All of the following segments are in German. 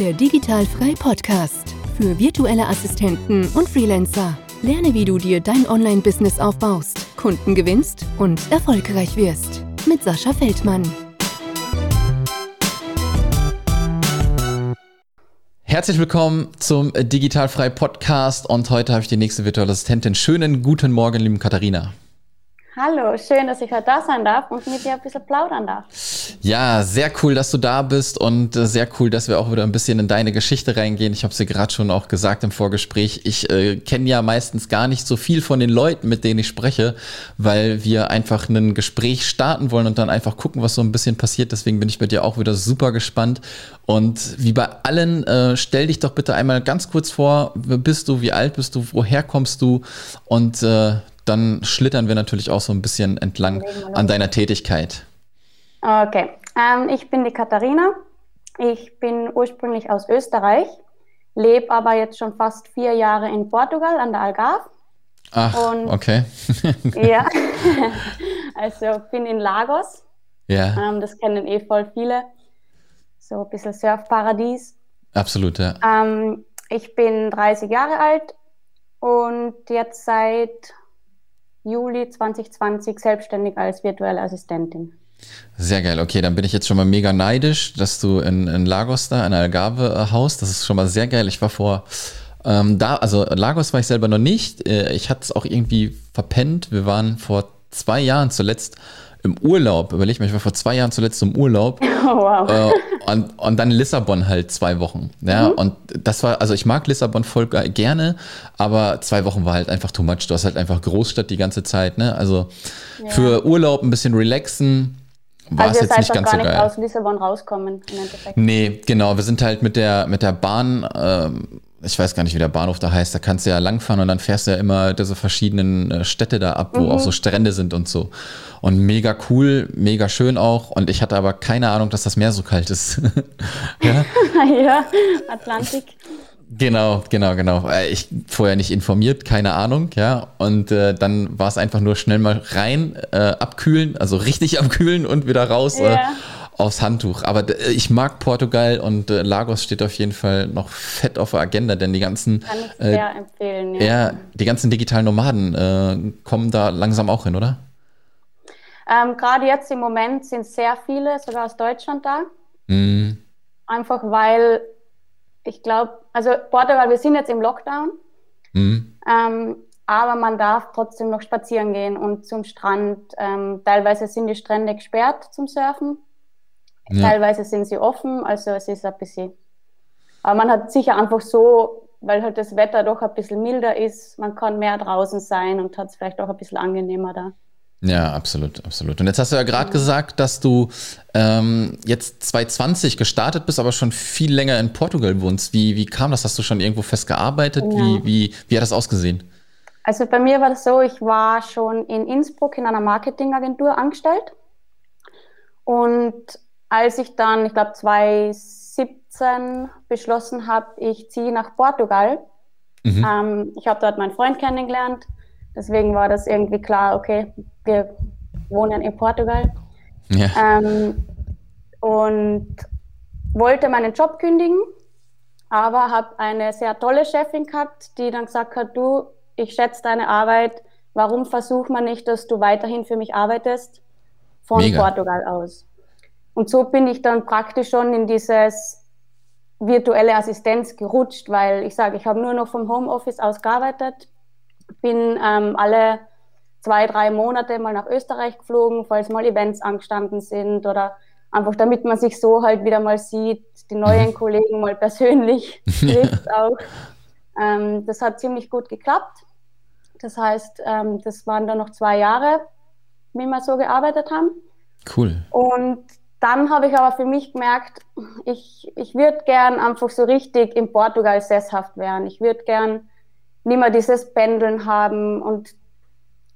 Der Digitalfrei Podcast für virtuelle Assistenten und Freelancer. Lerne, wie du dir dein Online-Business aufbaust, Kunden gewinnst und erfolgreich wirst. Mit Sascha Feldmann. Herzlich willkommen zum Digitalfrei Podcast und heute habe ich die nächste virtuelle Assistentin. Schönen guten Morgen, liebe Katharina. Hallo, schön, dass ich heute da sein darf und mit dir ein bisschen plaudern darf. Ja, sehr cool, dass du da bist und äh, sehr cool, dass wir auch wieder ein bisschen in deine Geschichte reingehen. Ich habe es dir gerade schon auch gesagt im Vorgespräch. Ich äh, kenne ja meistens gar nicht so viel von den Leuten, mit denen ich spreche, weil wir einfach ein Gespräch starten wollen und dann einfach gucken, was so ein bisschen passiert. Deswegen bin ich bei dir auch wieder super gespannt. Und wie bei allen, äh, stell dich doch bitte einmal ganz kurz vor, wer bist du, wie alt bist du, woher kommst du und äh, dann schlittern wir natürlich auch so ein bisschen entlang an deiner Tätigkeit. Okay, ähm, ich bin die Katharina. Ich bin ursprünglich aus Österreich, lebe aber jetzt schon fast vier Jahre in Portugal an der Algarve. Ach, Und, okay. ja, also bin in Lagos. Ja. Ähm, das kennen eh voll viele. So ein bisschen Surfparadies. Absolut, ja. Ähm, ich bin 30 Jahre alt und jetzt seit Juli 2020 selbstständig als virtuelle Assistentin. Sehr geil. Okay, dann bin ich jetzt schon mal mega neidisch, dass du in, in Lagos da, in Algarve äh, haust. Das ist schon mal sehr geil. Ich war vor ähm, da, also Lagos war ich selber noch nicht. Äh, ich hatte es auch irgendwie verpennt. Wir waren vor zwei Jahren zuletzt im Urlaub, überleg mal, ich war vor zwei Jahren zuletzt im Urlaub. Oh, wow. Äh, und, und dann Lissabon halt zwei Wochen. Ja, mhm. und das war, also ich mag Lissabon voll gerne, aber zwei Wochen war halt einfach too much. Du hast halt einfach Großstadt die ganze Zeit, ne? Also ja. für Urlaub ein bisschen relaxen, war also es jetzt nicht ganz so geil. Nicht aus Lissabon rauskommen im Endeffekt. Nee, genau. Wir sind halt mit der, mit der Bahn ähm, ich weiß gar nicht, wie der Bahnhof da heißt, da kannst du ja langfahren und dann fährst du ja immer diese verschiedenen äh, Städte da ab, wo mhm. auch so Strände sind und so. Und mega cool, mega schön auch. Und ich hatte aber keine Ahnung, dass das Meer so kalt ist. ja? ja, Atlantik. Genau, genau, genau. Äh, ich vorher nicht informiert, keine Ahnung, ja. Und äh, dann war es einfach nur schnell mal rein, äh, abkühlen, also richtig abkühlen und wieder raus. Ja. Äh, aufs Handtuch. Aber äh, ich mag Portugal und äh, Lagos steht auf jeden Fall noch fett auf der Agenda, denn die ganzen, Kann ich sehr äh, empfehlen, ja. ja. die ganzen digitalen Nomaden äh, kommen da langsam auch hin, oder? Ähm, Gerade jetzt im Moment sind sehr viele, sogar aus Deutschland da. Mm. Einfach weil ich glaube, also Portugal, wir sind jetzt im Lockdown, mm. ähm, aber man darf trotzdem noch spazieren gehen und zum Strand. Ähm, teilweise sind die Strände gesperrt zum Surfen. Ja. Teilweise sind sie offen, also es ist ein bisschen. Aber man hat sicher einfach so, weil halt das Wetter doch ein bisschen milder ist, man kann mehr draußen sein und hat es vielleicht auch ein bisschen angenehmer da. Ja, absolut, absolut. Und jetzt hast du ja gerade gesagt, dass du ähm, jetzt 2020 gestartet bist, aber schon viel länger in Portugal wohnst. Wie, wie kam das? Hast du schon irgendwo festgearbeitet? Ja. Wie, wie, wie hat das ausgesehen? Also bei mir war das so, ich war schon in Innsbruck in einer Marketingagentur angestellt und als ich dann, ich glaube 2017 beschlossen habe, ich ziehe nach Portugal. Mhm. Ähm, ich habe dort meinen Freund kennengelernt. Deswegen war das irgendwie klar, okay, wir wohnen in Portugal. Ja. Ähm, und wollte meinen Job kündigen, aber habe eine sehr tolle Chefin gehabt, die dann gesagt hat, du, ich schätze deine Arbeit, warum versucht man nicht, dass du weiterhin für mich arbeitest von Mega. Portugal aus? Und so bin ich dann praktisch schon in dieses virtuelle Assistenz gerutscht, weil ich sage, ich habe nur noch vom Homeoffice aus gearbeitet, bin ähm, alle zwei, drei Monate mal nach Österreich geflogen, falls mal Events angestanden sind oder einfach damit man sich so halt wieder mal sieht, die neuen mhm. Kollegen mal persönlich trifft auch. Ähm, das hat ziemlich gut geklappt. Das heißt, ähm, das waren dann noch zwei Jahre, wie wir so gearbeitet haben. Cool. Und dann habe ich aber für mich gemerkt, ich, ich würde gern einfach so richtig in Portugal sesshaft werden. Ich würde gern nicht mehr dieses Pendeln haben. Und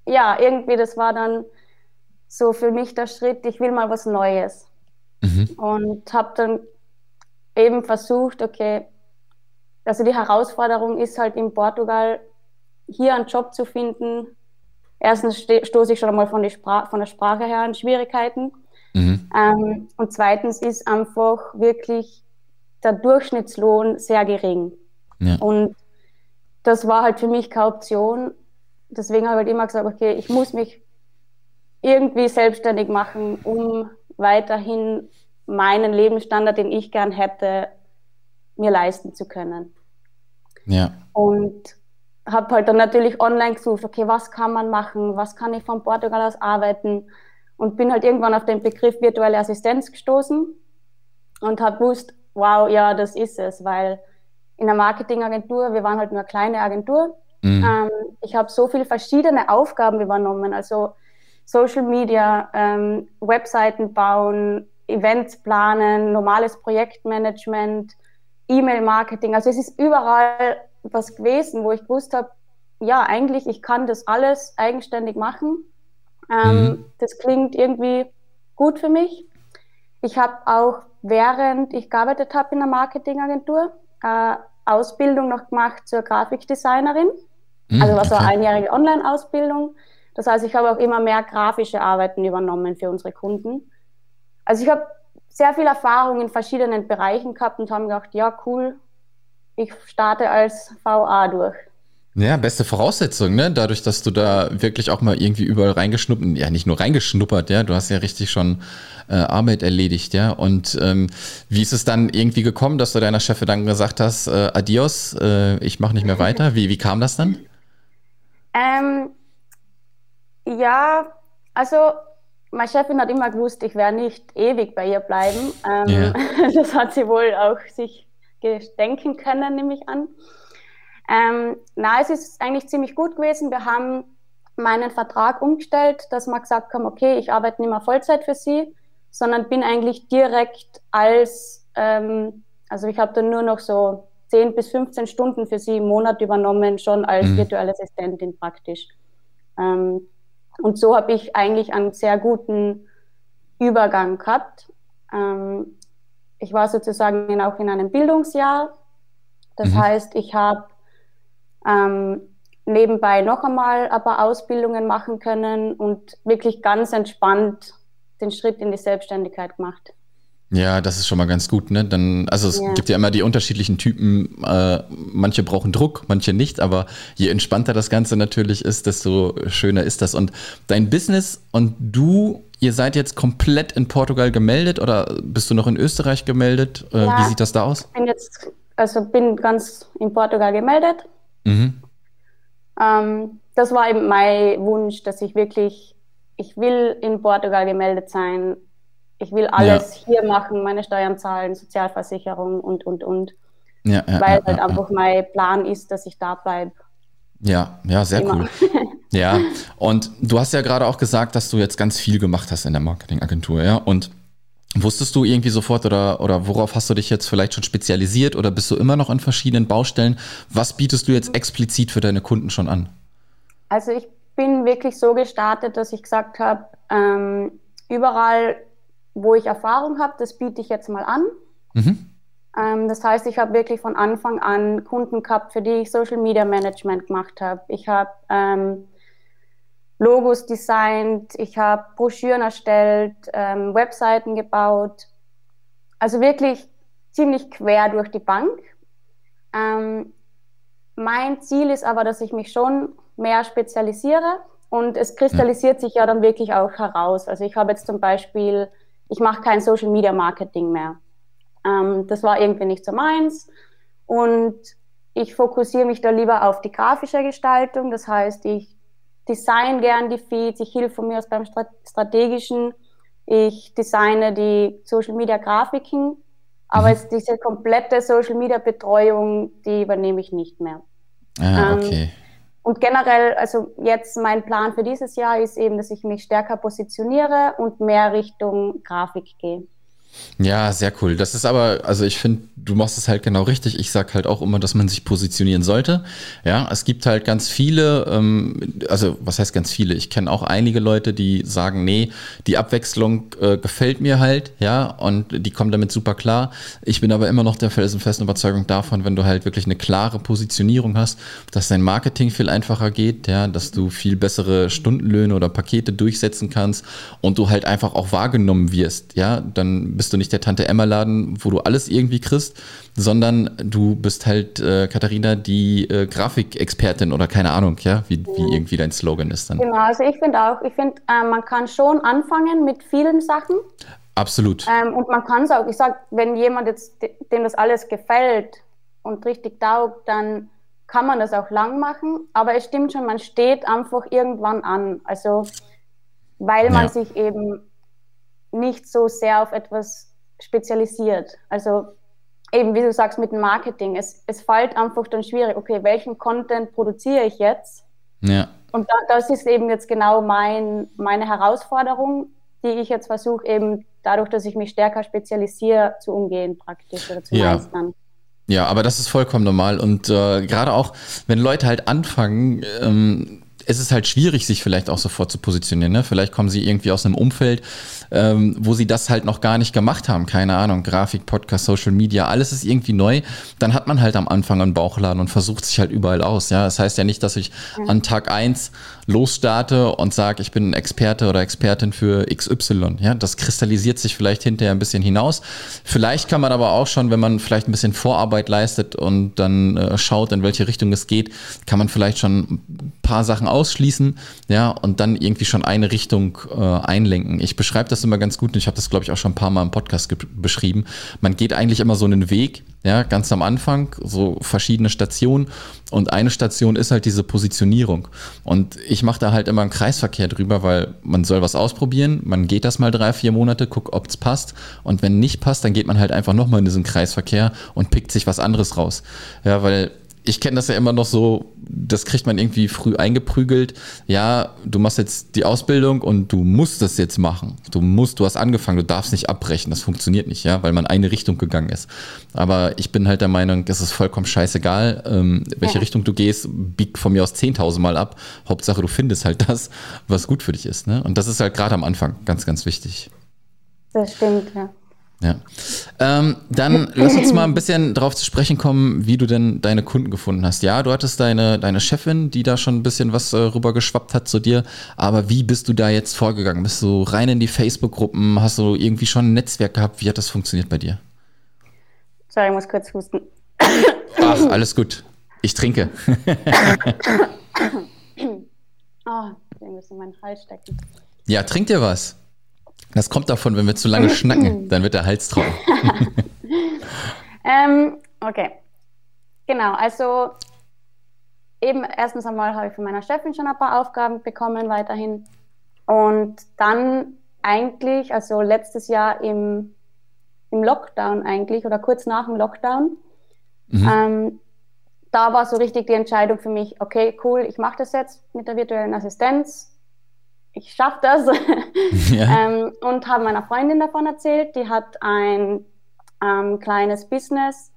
ja, irgendwie, das war dann so für mich der Schritt, ich will mal was Neues. Mhm. Und habe dann eben versucht, okay, also die Herausforderung ist halt in Portugal, hier einen Job zu finden. Erstens stoße ich schon einmal von, von der Sprache her an Schwierigkeiten. Mhm. Ähm, und zweitens ist einfach wirklich der Durchschnittslohn sehr gering. Ja. Und das war halt für mich keine Option. Deswegen habe ich halt immer gesagt, okay, ich muss mich irgendwie selbstständig machen, um weiterhin meinen Lebensstandard, den ich gern hätte, mir leisten zu können. Ja. Und habe halt dann natürlich online gesucht, okay, was kann man machen, was kann ich von Portugal aus arbeiten und bin halt irgendwann auf den Begriff virtuelle Assistenz gestoßen und habe gewusst, wow, ja, das ist es, weil in der Marketingagentur, wir waren halt nur eine kleine Agentur, mhm. ähm, ich habe so viele verschiedene Aufgaben übernommen, also Social Media, ähm, Webseiten bauen, Events planen, normales Projektmanagement, E-Mail-Marketing. Also es ist überall was gewesen, wo ich gewusst habe, ja, eigentlich, ich kann das alles eigenständig machen. Ähm, mhm. Das klingt irgendwie gut für mich. Ich habe auch, während ich gearbeitet habe in der Marketingagentur, äh, Ausbildung noch gemacht zur Grafikdesignerin. Mhm, also war so eine einjährige Online-Ausbildung. Das heißt, ich habe auch immer mehr grafische Arbeiten übernommen für unsere Kunden. Also ich habe sehr viel Erfahrung in verschiedenen Bereichen gehabt und habe gedacht, ja, cool, ich starte als VA durch. Ja, beste Voraussetzung, ne? Dadurch, dass du da wirklich auch mal irgendwie überall reingeschnuppert, ja, nicht nur reingeschnuppert, ja, du hast ja richtig schon äh, Arbeit erledigt, ja. Und ähm, wie ist es dann irgendwie gekommen, dass du deiner Chefin dann gesagt hast, äh, adios, äh, ich mache nicht mehr weiter? Wie, wie kam das dann? Ähm, ja, also meine Chefin hat immer gewusst, ich werde nicht ewig bei ihr bleiben. Ähm, ja. Das hat sie wohl auch sich denken können, nehme ich an. Ähm, na, es ist eigentlich ziemlich gut gewesen. Wir haben meinen Vertrag umgestellt, dass wir gesagt haben, okay, ich arbeite nicht mehr Vollzeit für Sie, sondern bin eigentlich direkt als, ähm, also ich habe dann nur noch so 10 bis 15 Stunden für Sie im Monat übernommen, schon als mhm. virtuelle Assistentin praktisch. Ähm, und so habe ich eigentlich einen sehr guten Übergang gehabt. Ähm, ich war sozusagen auch in einem Bildungsjahr. Das mhm. heißt, ich habe ähm, nebenbei noch einmal ein paar Ausbildungen machen können und wirklich ganz entspannt den Schritt in die Selbstständigkeit gemacht. Ja, das ist schon mal ganz gut, ne? Dann, also es ja. gibt ja immer die unterschiedlichen Typen. Äh, manche brauchen Druck, manche nicht, aber je entspannter das Ganze natürlich ist, desto schöner ist das. Und dein Business und du, ihr seid jetzt komplett in Portugal gemeldet oder bist du noch in Österreich gemeldet? Äh, ja, wie sieht das da aus? Ich bin jetzt, also bin ganz in Portugal gemeldet. Mhm. Ähm, das war eben mein Wunsch, dass ich wirklich, ich will in Portugal gemeldet sein ich will alles ja. hier machen, meine Steuern zahlen, Sozialversicherung und, und, und. Ja, ja, Weil halt einfach mein Plan ist, dass ich da bleibe. Ja, ja, sehr Immer. cool. ja, und du hast ja gerade auch gesagt, dass du jetzt ganz viel gemacht hast in der Marketingagentur, ja? Und wusstest du irgendwie sofort oder, oder worauf hast du dich jetzt vielleicht schon spezialisiert oder bist du immer noch an verschiedenen Baustellen? Was bietest du jetzt explizit für deine Kunden schon an? Also ich bin wirklich so gestartet, dass ich gesagt habe, ähm, überall wo ich Erfahrung habe, das biete ich jetzt mal an. Mhm. Ähm, das heißt, ich habe wirklich von Anfang an Kunden gehabt, für die ich Social Media Management gemacht habe. Ich habe ähm, Logos designt, ich habe Broschüren erstellt, ähm, Webseiten gebaut. Also wirklich ziemlich quer durch die Bank. Ähm, mein Ziel ist aber, dass ich mich schon mehr spezialisiere und es kristallisiert sich ja dann wirklich auch heraus. Also ich habe jetzt zum Beispiel ich mache kein Social Media Marketing mehr. Ähm, das war irgendwie nicht so meins. Und ich fokussiere mich da lieber auf die grafische Gestaltung. Das heißt, ich design gern die Feeds, ich hilfe von mir aus beim strategischen, ich designe die Social Media Grafiken, aber mhm. diese komplette Social Media Betreuung, die übernehme ich nicht mehr. Ah, ähm, okay. Ähm, und generell, also jetzt mein Plan für dieses Jahr ist eben, dass ich mich stärker positioniere und mehr Richtung Grafik gehe. Ja, sehr cool. Das ist aber, also ich finde, du machst es halt genau richtig. Ich sag halt auch immer, dass man sich positionieren sollte. Ja, es gibt halt ganz viele, ähm, also was heißt ganz viele? Ich kenne auch einige Leute, die sagen, nee, die Abwechslung äh, gefällt mir halt, ja, und die kommen damit super klar. Ich bin aber immer noch der felsenfesten Überzeugung davon, wenn du halt wirklich eine klare Positionierung hast, dass dein Marketing viel einfacher geht, ja, dass du viel bessere Stundenlöhne oder Pakete durchsetzen kannst und du halt einfach auch wahrgenommen wirst, ja, dann bist du nicht der Tante Emma Laden, wo du alles irgendwie kriegst, sondern du bist halt äh, Katharina, die äh, Grafikexpertin oder keine Ahnung, ja, wie, wie irgendwie dein Slogan ist dann. Genau, also ich finde auch, ich finde, äh, man kann schon anfangen mit vielen Sachen. Absolut. Ähm, und man kann es auch, ich sage, wenn jemand jetzt, dem das alles gefällt und richtig taugt, dann kann man das auch lang machen. Aber es stimmt schon, man steht einfach irgendwann an. Also, weil man ja. sich eben nicht so sehr auf etwas spezialisiert. Also, eben wie du sagst mit dem Marketing, es, es fällt einfach dann schwierig, okay, welchen Content produziere ich jetzt? Ja. Und da, das ist eben jetzt genau mein, meine Herausforderung, die ich jetzt versuche, eben dadurch, dass ich mich stärker spezialisiere, zu umgehen praktisch oder zu ja. meistern. Ja, aber das ist vollkommen normal. Und äh, gerade auch, wenn Leute halt anfangen, ähm, es ist halt schwierig, sich vielleicht auch sofort zu positionieren. Ne? Vielleicht kommen sie irgendwie aus einem Umfeld, ähm, wo sie das halt noch gar nicht gemacht haben. Keine Ahnung, Grafik, Podcast, Social Media, alles ist irgendwie neu. Dann hat man halt am Anfang einen Bauchladen und versucht sich halt überall aus. Ja, das heißt ja nicht, dass ich an Tag eins losstarte und sage, ich bin ein Experte oder Expertin für XY. Ja, das kristallisiert sich vielleicht hinterher ein bisschen hinaus. Vielleicht kann man aber auch schon, wenn man vielleicht ein bisschen Vorarbeit leistet und dann äh, schaut, in welche Richtung es geht, kann man vielleicht schon ein paar Sachen ausschließen, ja, und dann irgendwie schon eine Richtung äh, einlenken. Ich beschreibe das immer ganz gut und ich habe das, glaube ich, auch schon ein paar Mal im Podcast beschrieben. Man geht eigentlich immer so einen Weg, ja, ganz am Anfang, so verschiedene Stationen und eine Station ist halt diese Positionierung. Und ich mache da halt immer einen Kreisverkehr drüber, weil man soll was ausprobieren, man geht das mal drei, vier Monate, guckt, ob es passt und wenn nicht passt, dann geht man halt einfach nochmal in diesen Kreisverkehr und pickt sich was anderes raus. Ja, weil ich kenne das ja immer noch so, das kriegt man irgendwie früh eingeprügelt. Ja, du machst jetzt die Ausbildung und du musst das jetzt machen. Du musst, du hast angefangen, du darfst nicht abbrechen. Das funktioniert nicht, ja, weil man eine Richtung gegangen ist. Aber ich bin halt der Meinung, es ist vollkommen scheißegal, ähm, welche ja. Richtung du gehst, bieg von mir aus 10.000 Mal ab. Hauptsache, du findest halt das, was gut für dich ist. Ne? Und das ist halt gerade am Anfang ganz, ganz wichtig. Das stimmt, ja. Ja. Ähm, dann lass uns mal ein bisschen darauf zu sprechen kommen, wie du denn deine Kunden gefunden hast. Ja, du hattest deine, deine Chefin, die da schon ein bisschen was äh, rüber geschwappt hat zu dir, aber wie bist du da jetzt vorgegangen? Bist du rein in die Facebook-Gruppen? Hast du irgendwie schon ein Netzwerk gehabt? Wie hat das funktioniert bei dir? Sorry, ich muss kurz husten. Ach, alles gut. Ich trinke. oh, ich muss in meinen Hals stecken. Ja, trink dir was. Das kommt davon, wenn wir zu lange schnacken, dann wird der Hals trocken. ähm, okay. Genau, also eben erstens einmal habe ich von meiner Chefin schon ein paar Aufgaben bekommen weiterhin. Und dann eigentlich, also letztes Jahr im, im Lockdown eigentlich oder kurz nach dem Lockdown, mhm. ähm, da war so richtig die Entscheidung für mich, okay, cool, ich mache das jetzt mit der virtuellen Assistenz ich schaffe das. Ja. ähm, und habe meiner Freundin davon erzählt. Die hat ein ähm, kleines Business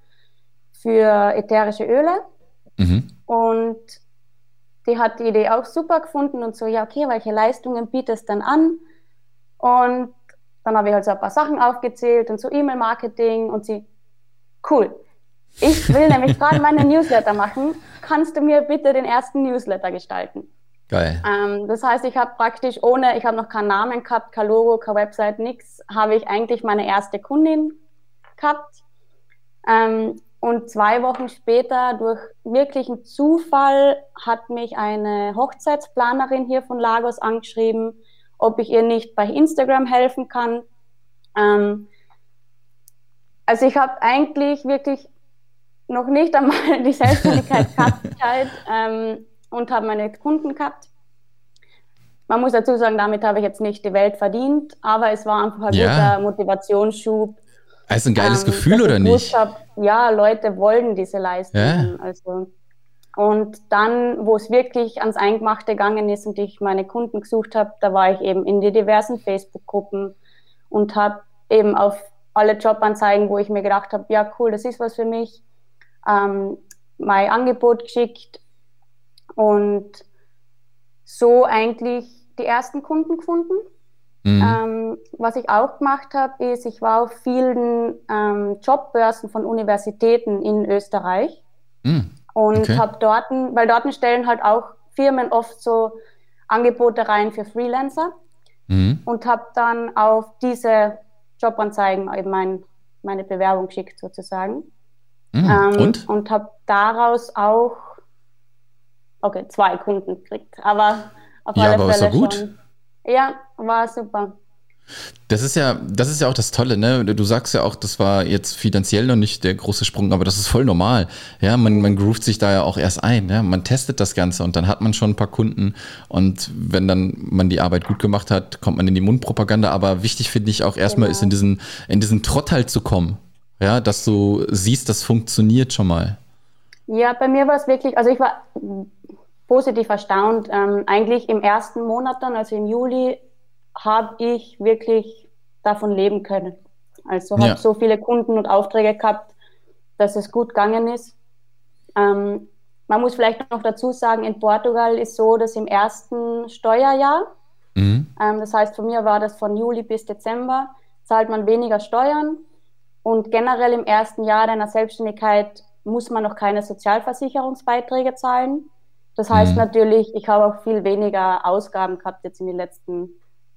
für ätherische Öle. Mhm. Und die hat die Idee auch super gefunden und so, ja, okay, welche Leistungen bietest du dann an? Und dann habe ich halt so ein paar Sachen aufgezählt und so E-Mail-Marketing und sie, cool. Ich will nämlich gerade meine Newsletter machen. Kannst du mir bitte den ersten Newsletter gestalten? Geil. Ähm, das heißt, ich habe praktisch ohne, ich habe noch keinen Namen gehabt, kein Logo, keine Website, nichts, habe ich eigentlich meine erste Kundin gehabt. Ähm, und zwei Wochen später, durch wirklichen Zufall, hat mich eine Hochzeitsplanerin hier von Lagos angeschrieben, ob ich ihr nicht bei Instagram helfen kann. Ähm, also ich habe eigentlich wirklich noch nicht einmal die Selbstständigkeit gehabt. Ähm, und habe meine Kunden gehabt. Man muss dazu sagen, damit habe ich jetzt nicht die Welt verdient, aber es war einfach ein ja. guter Motivationsschub. Also ein geiles ähm, Gefühl oder nicht? Hab, ja, Leute wollen diese Leistungen. Ja. Also, und dann, wo es wirklich ans Eingemachte gegangen ist und ich meine Kunden gesucht habe, da war ich eben in die diversen Facebook-Gruppen und habe eben auf alle Jobanzeigen, wo ich mir gedacht habe, ja cool, das ist was für mich, ähm, mein Angebot geschickt und so eigentlich die ersten Kunden gefunden. Mhm. Ähm, was ich auch gemacht habe, ist, ich war auf vielen ähm, Jobbörsen von Universitäten in Österreich mhm. und okay. habe dort, weil dort stellen halt auch Firmen oft so Angebote rein für Freelancer mhm. und habe dann auf diese Jobanzeigen eben mein, meine Bewerbung geschickt sozusagen. Mhm. Ähm, und? Und habe daraus auch, okay, zwei Kunden gekriegt, aber auf Ja, alle aber Fälle doch gut. schon. Ja, war super. Das ist ja, das ist ja auch das Tolle, ne? Du sagst ja auch, das war jetzt finanziell noch nicht der große Sprung, aber das ist voll normal. Ja, man, man groovt sich da ja auch erst ein, ja? Man testet das Ganze und dann hat man schon ein paar Kunden und wenn dann man die Arbeit gut gemacht hat, kommt man in die Mundpropaganda. Aber wichtig finde ich auch erstmal Genau. ist in diesen, in diesen Trott halt zu kommen. Ja, dass du siehst, das funktioniert schon mal. Ja, bei mir war es wirklich, also ich war positiv erstaunt. Ähm, eigentlich im ersten Monat dann, also im Juli, habe ich wirklich davon leben können. Also habe Ja. so viele Kunden und Aufträge gehabt, dass es gut gegangen ist. Ähm, man muss vielleicht noch dazu sagen, in Portugal ist so, dass im ersten Steuerjahr, Mhm. ähm, das heißt, von mir war das von Juli bis Dezember, zahlt man weniger Steuern. Und generell im ersten Jahr deiner Selbstständigkeit muss man noch keine Sozialversicherungsbeiträge zahlen. Das heißt Mhm. natürlich, ich habe auch viel weniger Ausgaben gehabt jetzt in den letzten,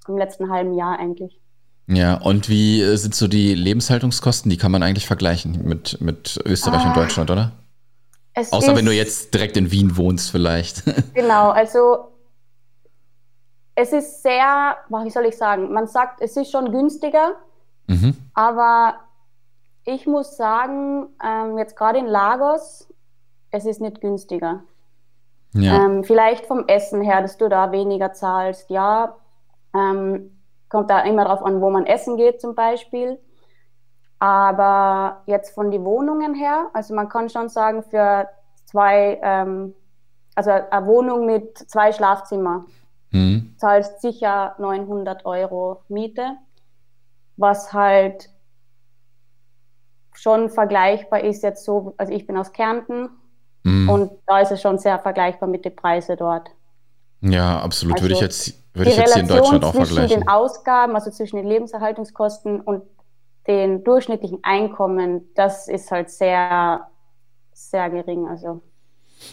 im letzten halben Jahr eigentlich. Ja, und wie äh, sind so die Lebenshaltungskosten? Die kann man eigentlich vergleichen mit, mit Österreich und Ah. Deutschland, oder? Es Außer ist, wenn du jetzt direkt in Wien wohnst, vielleicht. Genau, also es ist sehr, wie soll ich sagen, man sagt, es ist schon günstiger, mhm. aber ich muss sagen, ähm, jetzt gerade in Lagos, es ist nicht günstiger. Ja. Ähm, vielleicht vom Essen her, dass du da weniger zahlst. Ja, ähm, kommt da immer drauf an, wo man essen geht zum Beispiel. Aber jetzt von den Wohnungen her, also man kann schon sagen, für zwei, ähm, also eine Wohnung mit zwei Schlafzimmer Mhm. zahlst sicher 900 Euro Miete, was halt schon vergleichbar ist jetzt so, also ich bin aus Kärnten Mhm. und da ist es schon sehr vergleichbar mit den Preisen dort. Ja, absolut. würde ich Also, jetzt, würde ich jetzt hier in Deutschland auch zwischen vergleichen. den Ausgaben, also zwischen den Lebenserhaltungskosten und den durchschnittlichen Einkommen, das ist halt sehr, sehr gering. Also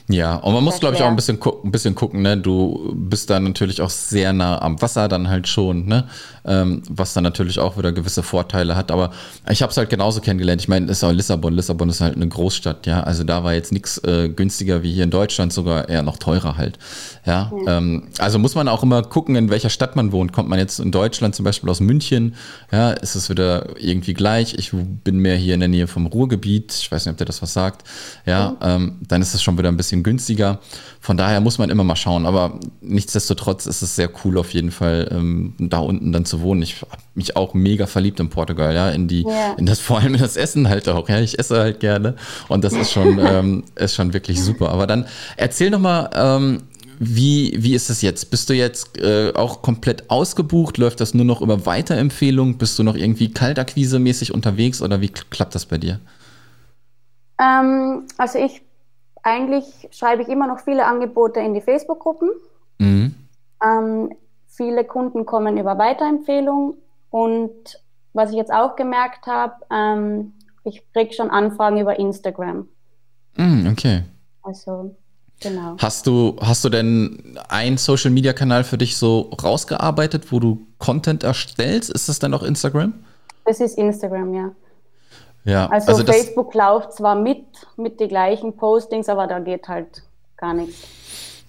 Ja, und man muss, glaube ich, auch ein bisschen, ein bisschen gucken, ne? Du bist da natürlich auch sehr nah am Wasser dann halt schon, ne? Ähm, was dann natürlich auch wieder gewisse Vorteile hat. Aber ich habe es halt genauso kennengelernt. Ich meine, es ist auch Lissabon. Lissabon ist halt eine Großstadt, ja. Also da war jetzt nichts äh, günstiger wie hier in Deutschland, sogar eher noch teurer halt. Ja. Ähm, also muss man auch immer gucken, in welcher Stadt man wohnt. Kommt man jetzt in Deutschland zum Beispiel aus München, ja, ist es wieder irgendwie gleich. Ich bin mehr hier in der Nähe vom Ruhrgebiet. Ich weiß nicht, ob der das was sagt. Ja, ähm, dann ist es schon wieder ein bisschen günstiger. Von daher muss man immer mal schauen. Aber nichtsdestotrotz ist es sehr cool auf jeden Fall, ähm, da unten dann zu wohnen. Ich habe mich auch mega verliebt in Portugal, ja, in die, Ja. in das vor allem in das Essen halt auch. Ja, ich esse halt gerne und das ist schon, ähm, ist schon wirklich super. Aber dann erzähl noch mal. Ähm, wie, wie ist es jetzt? Bist du jetzt äh, auch komplett ausgebucht? Läuft das nur noch über Weiterempfehlung? Bist du noch irgendwie Kaltakquise-mäßig unterwegs oder wie kl- klappt das bei dir? Ähm, also ich eigentlich schreibe ich immer noch viele Angebote in die Facebook-Gruppen. Mhm. Ähm, viele Kunden kommen über Weiterempfehlung und was ich jetzt auch gemerkt habe, ähm, ich kriege schon Anfragen über Instagram. Mhm, okay. Also genau. Hast du, hast du denn einen Social-Media-Kanal für dich so rausgearbeitet, wo du Content erstellst? Ist das dann auch Instagram? Das ist Instagram, ja. Ja, Also, das, Facebook läuft zwar mit, mit den gleichen Postings, aber da geht halt gar nichts.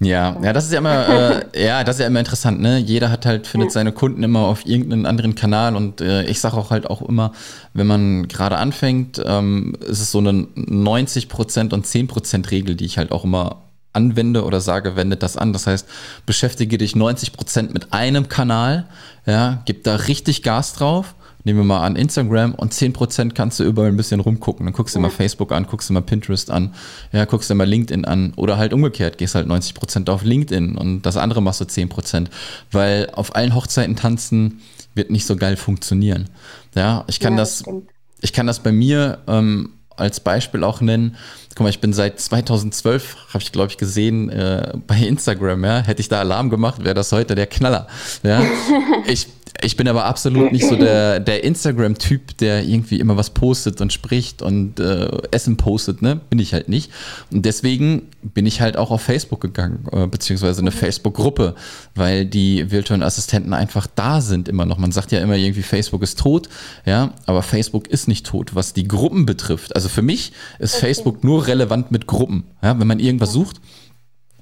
Ja, ja, das ist ja immer, äh, ja, das ist ja immer interessant, ne? Jeder hat halt, findet Ja. seine Kunden immer auf irgendeinen anderen Kanal und äh, ich sage auch halt auch immer, wenn man gerade anfängt, ähm, ist es so eine 90% und 10% Regel, die ich halt auch immer anwende oder sage, wende das an. Das heißt, beschäftige dich 90% mit einem Kanal, ja, gib da richtig Gas drauf. Nehmen wir mal an Instagram und 10% kannst du überall ein bisschen rumgucken. Dann guckst du mal Facebook an, guckst du mal Pinterest an, ja, guckst du mal LinkedIn an oder halt umgekehrt, gehst halt 90% auf LinkedIn und das andere machst du 10%, weil auf allen Hochzeiten tanzen wird nicht so geil funktionieren. Ja, ich kann Ja, das, stimmt. ich kann das bei mir ähm, als Beispiel auch nennen. Guck mal, ich bin seit 2012, habe ich glaube ich gesehen, äh, bei Instagram, ja, hätte ich da Alarm gemacht, wäre das heute der Knaller. Ja, ich, Ich bin aber absolut nicht so der, der Instagram-Typ, der irgendwie immer was postet und spricht und äh, Essen postet, ne? Bin ich halt nicht. Und deswegen bin ich halt auch auf Facebook gegangen, äh, beziehungsweise eine Facebook-Gruppe, weil die virtuellen Assistenten einfach da sind immer noch. Man sagt ja immer irgendwie, Facebook ist tot, ja, aber Facebook ist nicht tot, was die Gruppen betrifft. Also für mich ist okay. Facebook nur relevant mit Gruppen. Ja, wenn man irgendwas sucht,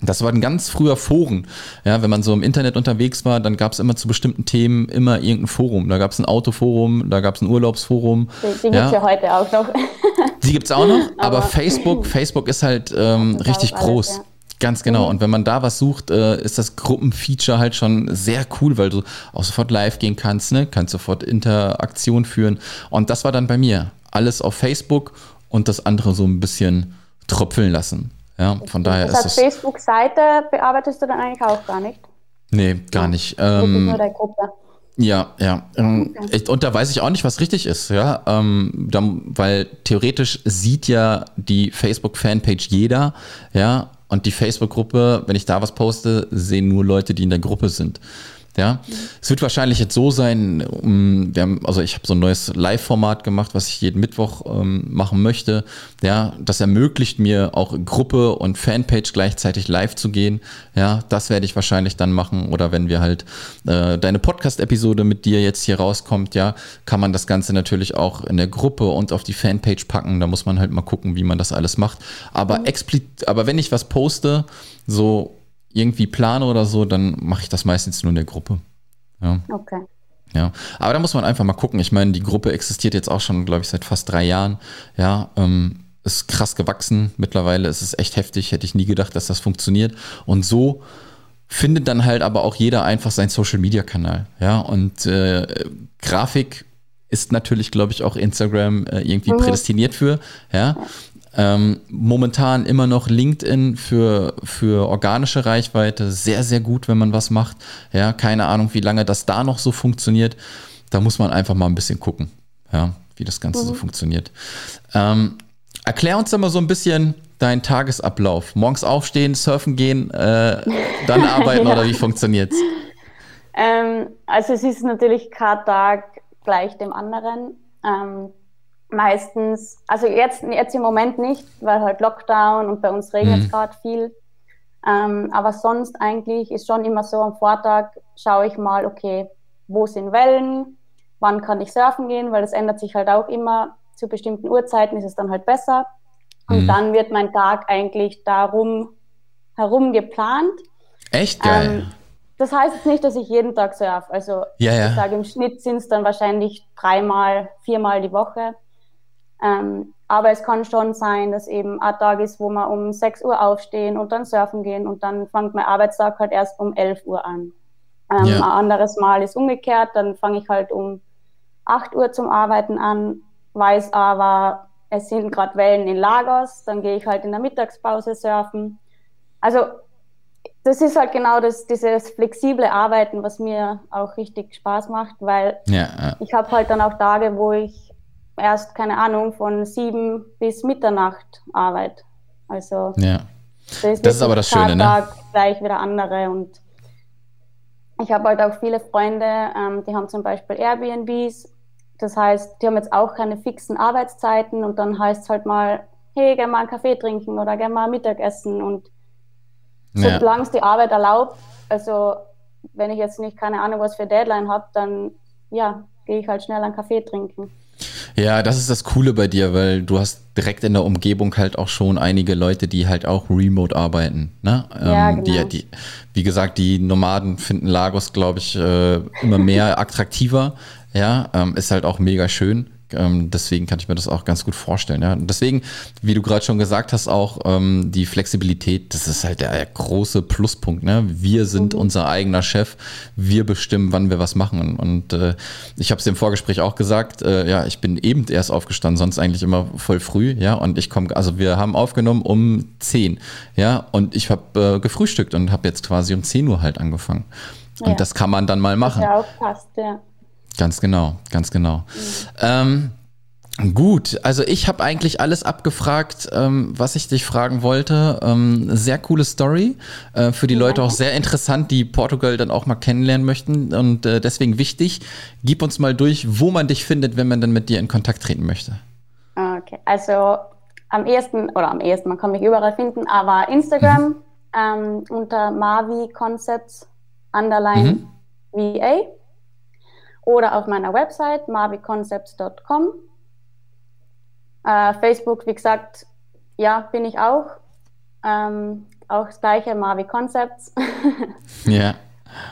das war ein ganz früher Foren. Ja, wenn man so im Internet unterwegs war, dann gab es immer zu bestimmten Themen immer irgendein Forum. Da gab es ein Autoforum, da gab es ein Urlaubsforum. Die, die ja. gibt es ja heute auch noch. Die gibt es auch noch, aber, aber, Facebook, Facebook ist halt ähm, richtig groß. Alles, ja. Ganz genau. Mhm. Und wenn man da was sucht, äh, ist das Gruppenfeature halt schon sehr cool, weil du auch sofort live gehen kannst, ne? kannst sofort Interaktion führen. Und das war dann bei mir. Alles auf Facebook und das andere so ein bisschen tröpfeln lassen. Ja, von daher das ist es. Facebook-Seite bearbeitest du dann eigentlich auch gar nicht? Nee, gar nicht. Ähm, nur der Gruppe. Ja, ja. Ähm, okay. Und da weiß ich auch nicht, was richtig ist, ja. Ähm, dann, weil theoretisch sieht ja die Facebook-Fanpage jeder, ja. Und die Facebook-Gruppe, wenn ich da was poste, sehen nur Leute, die in der Gruppe sind. Ja, es wird wahrscheinlich jetzt so sein, wir haben, also ich habe so ein neues Live-Format gemacht, was ich jeden Mittwoch ähm, machen möchte. Ja, das ermöglicht mir auch Gruppe und Fanpage gleichzeitig live zu gehen. Ja, das werde ich wahrscheinlich dann machen. Oder wenn wir halt äh, deine Podcast-Episode mit dir jetzt hier rauskommt, ja, kann man das Ganze natürlich auch in der Gruppe und auf die Fanpage packen. Da muss man halt mal gucken, wie man das alles macht. Aber mhm. explizit, aber wenn ich was poste, so irgendwie plane oder so, dann mache ich das meistens nur in der Gruppe. Ja. Okay. Ja, aber da muss man einfach mal gucken. Ich meine, die Gruppe existiert jetzt auch schon, glaube ich, seit fast drei Jahren. Ja, ähm, ist krass gewachsen. Mittlerweile ist es echt heftig. Hätte ich nie gedacht, dass das funktioniert. Und so findet dann halt aber auch jeder einfach seinen Social Media Kanal. Ja, und äh, Grafik ist natürlich, glaube ich, auch Instagram äh, irgendwie mhm. prädestiniert für. Ja, ähm, momentan immer noch LinkedIn für, für organische Reichweite. Sehr, sehr gut, wenn man was macht. Ja, keine Ahnung, wie lange das da noch so funktioniert. Da muss man einfach mal ein bisschen gucken, ja, wie das Ganze mhm. so funktioniert. Ähm, erklär uns doch mal so ein bisschen deinen Tagesablauf. Morgens aufstehen, surfen gehen, äh, dann arbeiten ja. oder wie funktioniert's? Ähm, also es ist natürlich kein Tag gleich dem anderen. Ähm, meistens, also jetzt, jetzt im Moment nicht, weil halt Lockdown und bei uns regnet es mhm. gerade viel. Ähm, aber sonst eigentlich ist schon immer so am Vortag schaue ich mal, okay, wo sind Wellen, wann kann ich surfen gehen, weil das ändert sich halt auch immer. Zu bestimmten Uhrzeiten ist es dann halt besser. Und mhm. dann wird mein Tag eigentlich darum herum geplant. Echt geil. Ähm, das heißt jetzt nicht, dass ich jeden Tag surfe. Also ja, ja. ich sage, im Schnitt sind es dann wahrscheinlich dreimal, viermal die Woche. Ähm, aber es kann schon sein, dass eben ein Tag ist, wo wir um 6 Uhr aufstehen und dann surfen gehen und dann fängt mein Arbeitstag halt erst um 11 Uhr an. Ähm, ja. Ein anderes Mal ist umgekehrt, dann fange ich halt um 8 Uhr zum Arbeiten an, weiß aber, es sind gerade Wellen in Lagos, dann gehe ich halt in der Mittagspause surfen. Also das ist halt genau das, dieses flexible Arbeiten, was mir auch richtig Spaß macht, weil ja, ja. ich habe halt dann auch Tage, wo ich erst, keine Ahnung, von sieben bis Mitternacht Arbeit. Also ja. das ist, das ist aber das Schöne, ne? gleich wieder andere und ich habe halt auch viele Freunde, ähm, die haben zum Beispiel Airbnbs. Das heißt, die haben jetzt auch keine fixen Arbeitszeiten und dann heißt es halt mal, hey, geh mal einen Kaffee trinken oder geh mal Mittagessen und ja. solange es die Arbeit erlaubt, also wenn ich jetzt nicht keine Ahnung was für Deadline habe, dann ja, gehe ich halt schnell einen Kaffee trinken. Ja, das ist das Coole bei dir, weil du hast direkt in der Umgebung halt auch schon einige Leute, die halt auch remote arbeiten. Ne? Ja, ähm, genau. die, die, wie gesagt, die Nomaden finden Lagos, glaube ich, äh, immer mehr attraktiver. Ja, ähm, ist halt auch mega schön. Ähm, deswegen kann ich mir das auch ganz gut vorstellen. Ja. Und deswegen, wie du gerade schon gesagt hast, auch ähm, die Flexibilität, das ist halt der große Pluspunkt. Ne? Wir sind mhm. unser eigener Chef, wir bestimmen, wann wir was machen. Und äh, ich habe es im Vorgespräch auch gesagt, äh, ja, ich bin eben erst aufgestanden, sonst eigentlich immer voll früh, ja. Und ich komme, also wir haben aufgenommen um 10, ja, und ich habe äh, gefrühstückt und habe jetzt quasi um 10 Uhr halt angefangen. Und ja. das kann man dann mal machen. Ja, auch passt, ja. Ganz genau, ganz genau. Mhm. Ähm, Gut, also ich habe eigentlich alles abgefragt, ähm, was ich dich fragen wollte. Ähm, sehr coole Story, äh, für die Leute auch sehr interessant, die Portugal dann auch mal kennenlernen möchten und äh, deswegen wichtig. Gib uns mal durch, wo man dich findet, wenn man dann mit dir in Kontakt treten möchte. Okay, also am ehesten, oder am ehesten, man kann mich überall finden, aber Instagram mhm. ähm, unter Mavi Concepts Underline mhm. VA oder auf meiner Website maviconcepts.com. Äh, Facebook, wie gesagt, ja, bin ich auch. Ähm, auch das gleiche, Mavi Concepts. ja.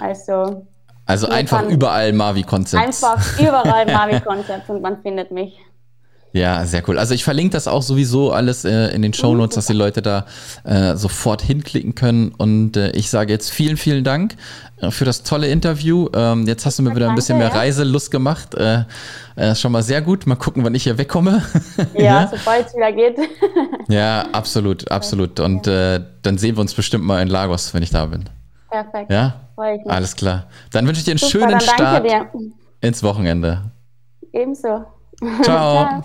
Also. Also einfach überall Mavi Concepts. Einfach überall Mavi Concepts und man findet mich. Ja, sehr cool. Also ich verlinke das auch sowieso alles äh, in den Show Notes, dass die Leute da äh, sofort hinklicken können. Und äh, ich sage jetzt vielen, vielen Dank äh, für das tolle Interview. Ähm, jetzt hast du mir wieder ein bisschen mehr Reiselust gemacht. Äh, äh, schon mal sehr gut. Mal gucken, wann ich hier wegkomme. Ja, ja. sobald es wieder geht. ja, absolut, absolut. Und dann sehen wir uns bestimmt mal in Lagos, wenn ich da bin. Perfekt. Ja, alles klar. Dann wünsche ich dir einen Super, schönen Start ins Wochenende. Ebenso. Ciao. Ciao.